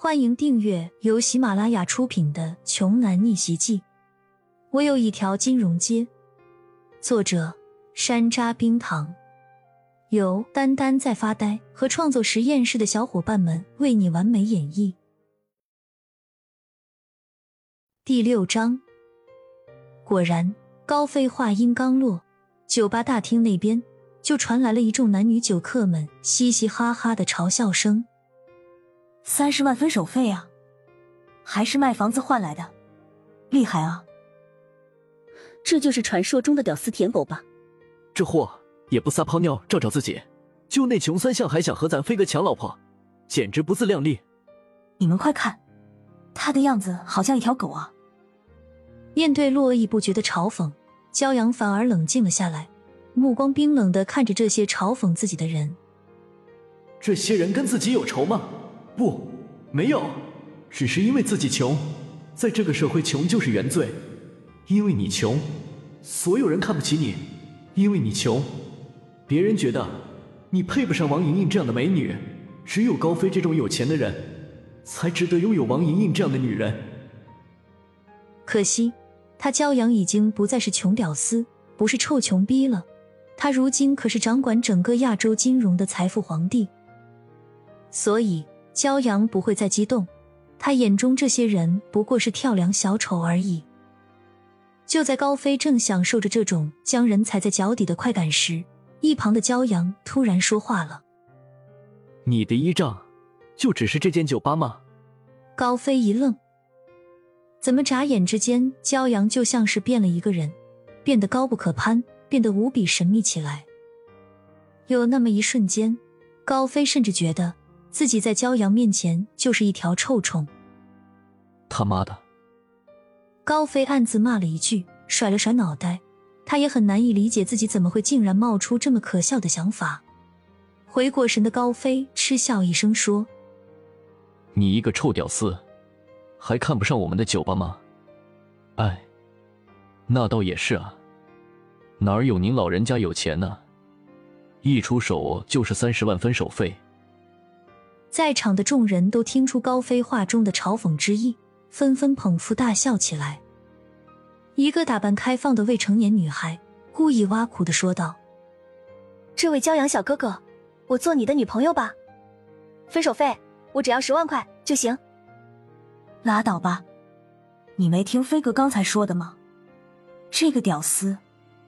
欢迎订阅由喜马拉雅出品的《穷男逆袭记》。我有一条金融街。作者：山楂冰糖，由丹丹在发呆和创作实验室的小伙伴们为你完美演绎。第六章。果然，高飞话音刚落，酒吧大厅那边就传来了一众男女酒客们嘻嘻哈哈的嘲笑声。三十万分手费啊，还是卖房子换来的，厉害啊！这就是传说中的屌丝舔狗吧？这货也不撒泡尿照照自己，就那穷酸相还想和咱飞哥抢老婆，简直不自量力！你们快看，他的样子好像一条狗啊！面对络绎不绝的嘲讽，骄阳反而冷静了下来，目光冰冷的看着这些嘲讽自己的人。这些人跟自己有仇吗？不，没有，只是因为自己穷，在这个社会，穷就是原罪。因为你穷，所有人看不起你；因为你穷，别人觉得你配不上王莹莹这样的美女。只有高飞这种有钱的人，才值得拥有王莹莹这样的女人。可惜，他骄阳已经不再是穷屌丝，不是臭穷逼了。他如今可是掌管整个亚洲金融的财富皇帝，所以。骄阳不会再激动，他眼中这些人不过是跳梁小丑而已。就在高飞正享受着这种将人踩在脚底的快感时，一旁的骄阳突然说话了：“你的依仗就只是这间酒吧吗？”高飞一愣，怎么眨眼之间，骄阳就像是变了一个人，变得高不可攀，变得无比神秘起来。有那么一瞬间，高飞甚至觉得。自己在骄阳面前就是一条臭虫。他妈的！高飞暗自骂了一句，甩了甩脑袋。他也很难以理解自己怎么会竟然冒出这么可笑的想法。回过神的高飞嗤笑一声说：“你一个臭屌丝，还看不上我们的酒吧吗？哎，那倒也是啊，哪儿有您老人家有钱呢？一出手就是三十万分手费。”在场的众人都听出高飞话中的嘲讽之意，纷纷捧腹大笑起来。一个打扮开放的未成年女孩故意挖苦的说道：“这位骄阳小哥哥，我做你的女朋友吧？分手费我只要十万块就行。”拉倒吧，你没听飞哥刚才说的吗？这个屌丝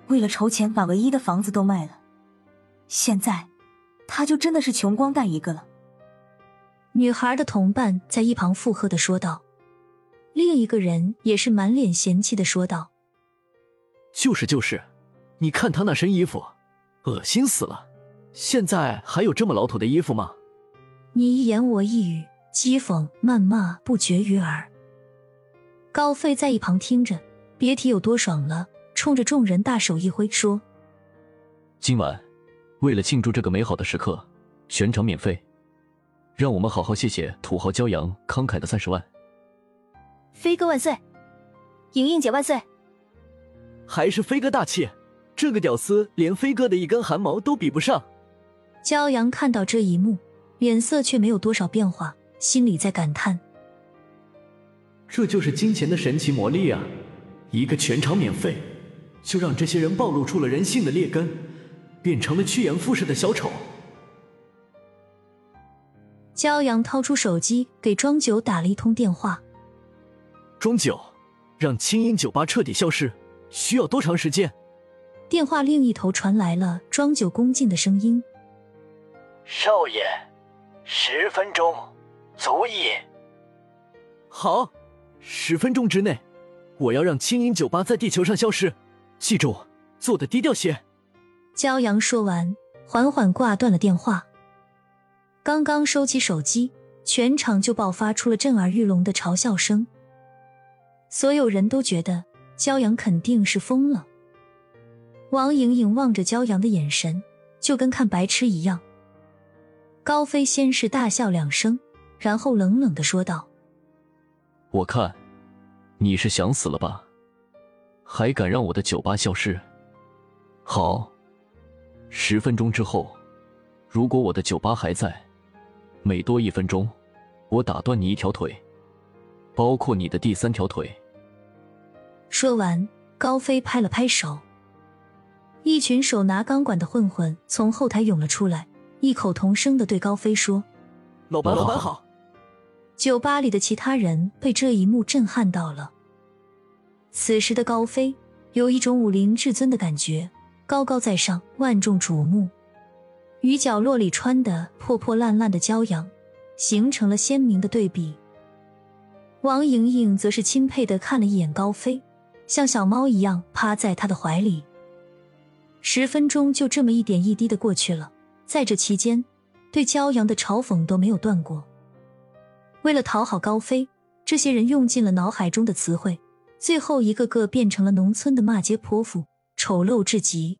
为了筹钱把唯一的房子都卖了，现在他就真的是穷光蛋一个了。女孩的同伴在一旁附和的说道，另一个人也是满脸嫌弃的说道：“就是就是，你看他那身衣服，恶心死了！现在还有这么老土的衣服吗？”你一言我一语，讥讽谩骂不绝于耳。高飞在一旁听着，别提有多爽了，冲着众人大手一挥说：“今晚为了庆祝这个美好的时刻，全场免费。”让我们好好谢谢土豪骄阳慷慨的三十万。飞哥万岁，莹莹姐万岁。还是飞哥大气，这个屌丝连飞哥的一根汗毛都比不上。骄阳看到这一幕，脸色却没有多少变化，心里在感叹：这就是金钱的神奇魔力啊！一个全场免费，就让这些人暴露出了人性的劣根，变成了趋炎附势的小丑。骄阳掏出手机给庄九打了一通电话。庄九，让清音酒吧彻底消失需要多长时间？电话另一头传来了庄九恭敬的声音：“少爷，十分钟足矣。”好，十分钟之内，我要让清音酒吧在地球上消失。记住，做的低调些。骄阳说完，缓缓挂断了电话。刚刚收起手机，全场就爆发出了震耳欲聋的嘲笑声。所有人都觉得骄阳肯定是疯了。王莹莹望着骄阳的眼神，就跟看白痴一样。高飞先是大笑两声，然后冷冷的说道：“我看你是想死了吧？还敢让我的酒吧消失？好，十分钟之后，如果我的酒吧还在。”每多一分钟，我打断你一条腿，包括你的第三条腿。说完，高飞拍了拍手，一群手拿钢管的混混从后台涌了出来，异口同声的对高飞说：“老板，老板好。”酒吧里的其他人被这一幕震撼到了。此时的高飞有一种武林至尊的感觉，高高在上，万众瞩目。与角落里穿的破破烂烂的骄阳，形成了鲜明的对比。王莹莹则是钦佩的看了一眼高飞，像小猫一样趴在他的怀里。十分钟就这么一点一滴的过去了，在这期间，对骄阳的嘲讽都没有断过。为了讨好高飞，这些人用尽了脑海中的词汇，最后一个个变成了农村的骂街泼妇，丑陋至极。